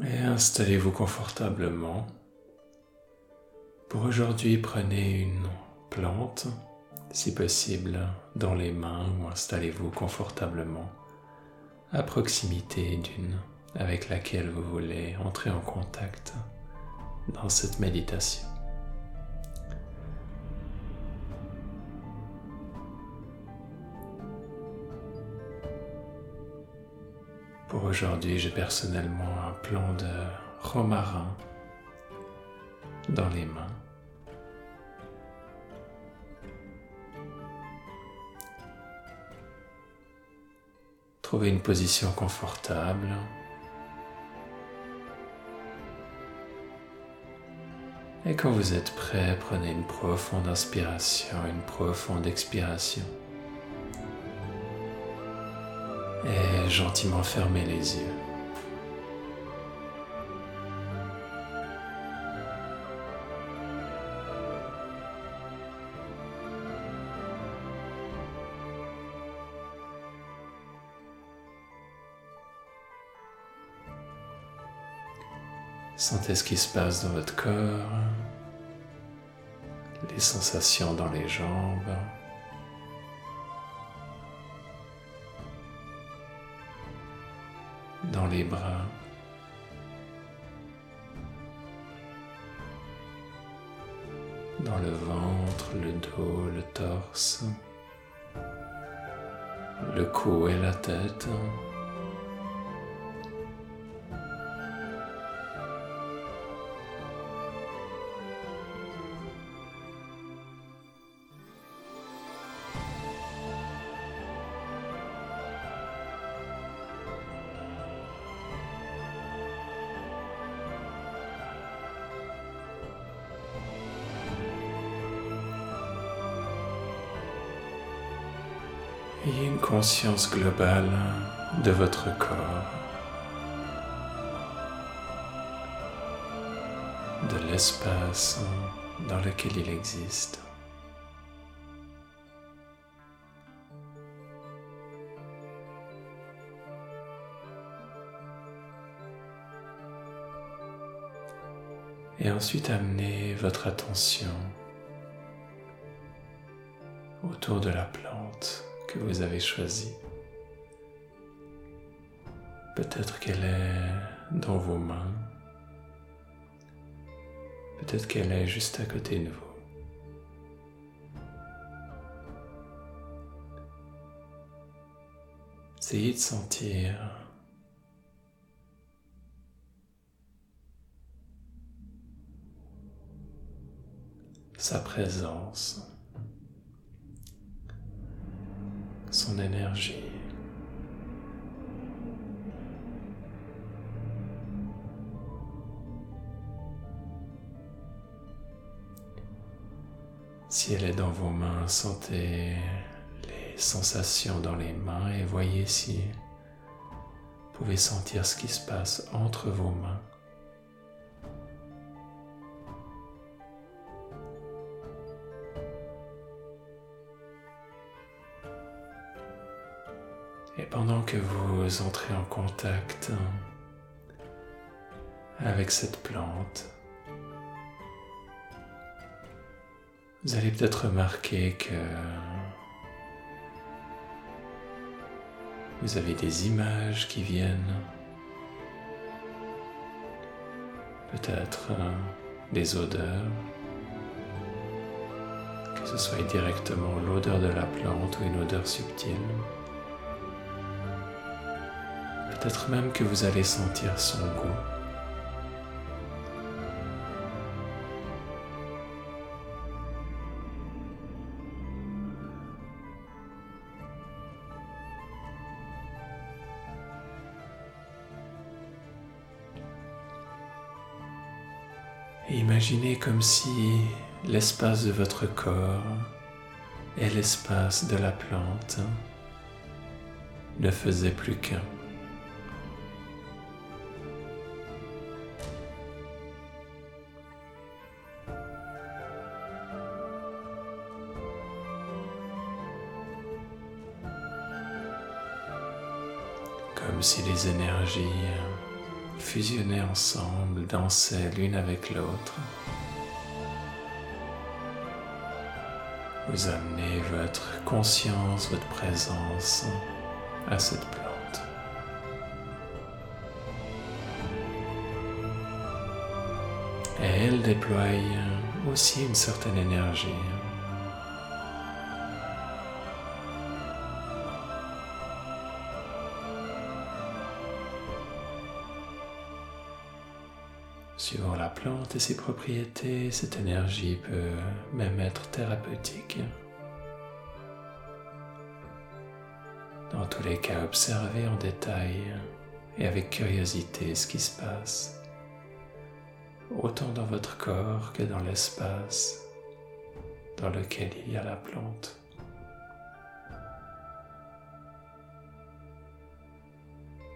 Et installez-vous confortablement. Pour aujourd'hui, prenez une plante, si possible, dans les mains ou installez-vous confortablement à proximité d'une avec laquelle vous voulez entrer en contact dans cette méditation. Aujourd'hui, j'ai personnellement un plan de romarin dans les mains. Trouvez une position confortable. Et quand vous êtes prêt, prenez une profonde inspiration, une profonde expiration. Gentiment fermez les yeux. Sentez ce qui se passe dans votre corps, les sensations dans les jambes. Dans les bras. dans le ventre, le dos, le torse, le cou et la tête. Ayez une conscience globale de votre corps, de l'espace dans lequel il existe. Et ensuite amenez votre attention autour de la plante que vous avez choisi. Peut-être qu'elle est dans vos mains. Peut-être qu'elle est juste à côté de vous. Essayez de sentir sa présence. Son énergie. Si elle est dans vos mains, sentez les sensations dans les mains et voyez si vous pouvez sentir ce qui se passe entre vos mains. Pendant que vous entrez en contact avec cette plante, vous allez peut-être remarquer que vous avez des images qui viennent, peut-être des odeurs, que ce soit directement l'odeur de la plante ou une odeur subtile. Peut-être même que vous allez sentir son goût. imaginez comme si l'espace de votre corps et l'espace de la plante ne faisaient plus qu'un. Comme si les énergies fusionner ensemble, danser l'une avec l'autre. Vous amenez votre conscience, votre présence à cette plante. Et elle déploie aussi une certaine énergie. Plante et ses propriétés, cette énergie peut même être thérapeutique. Dans tous les cas, observez en détail et avec curiosité ce qui se passe, autant dans votre corps que dans l'espace dans lequel il y a la plante.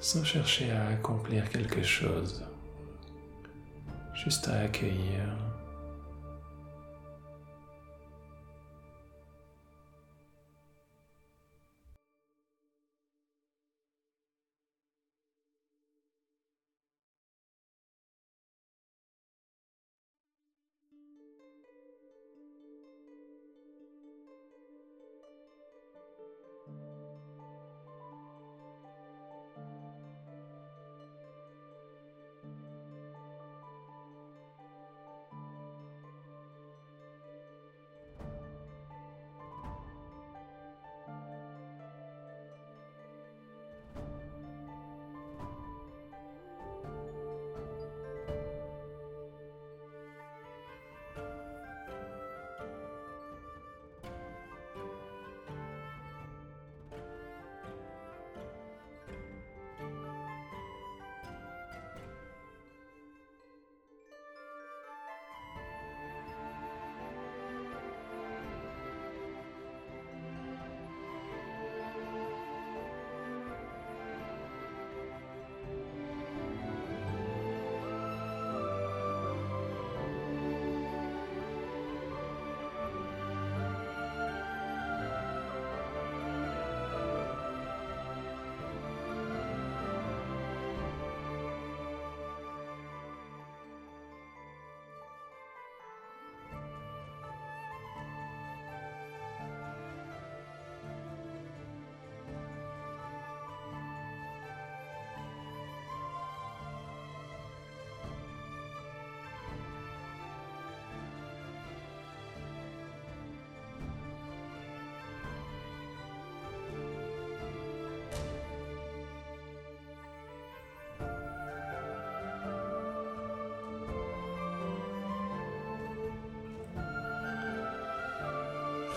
Sans chercher à accomplir quelque chose juste à accueillir.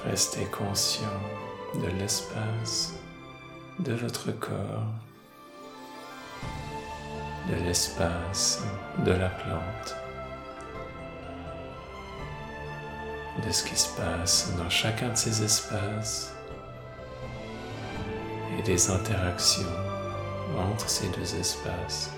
Restez conscient de l'espace de votre corps, de l'espace de la plante, de ce qui se passe dans chacun de ces espaces et des interactions entre ces deux espaces.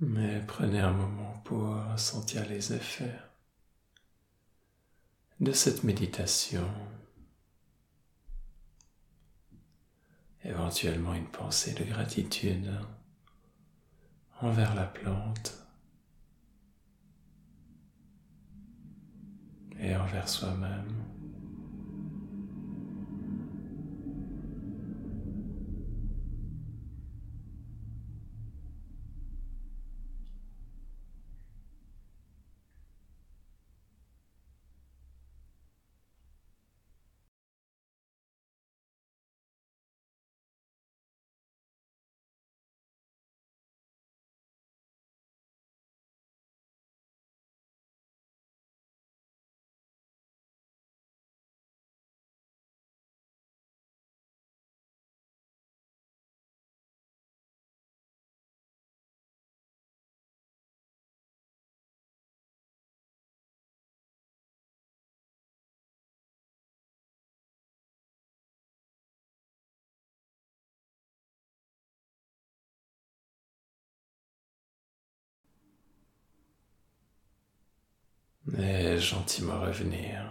Mais prenez un moment pour sentir les effets de cette méditation. Éventuellement une pensée de gratitude envers la plante et envers soi-même. Et gentiment revenir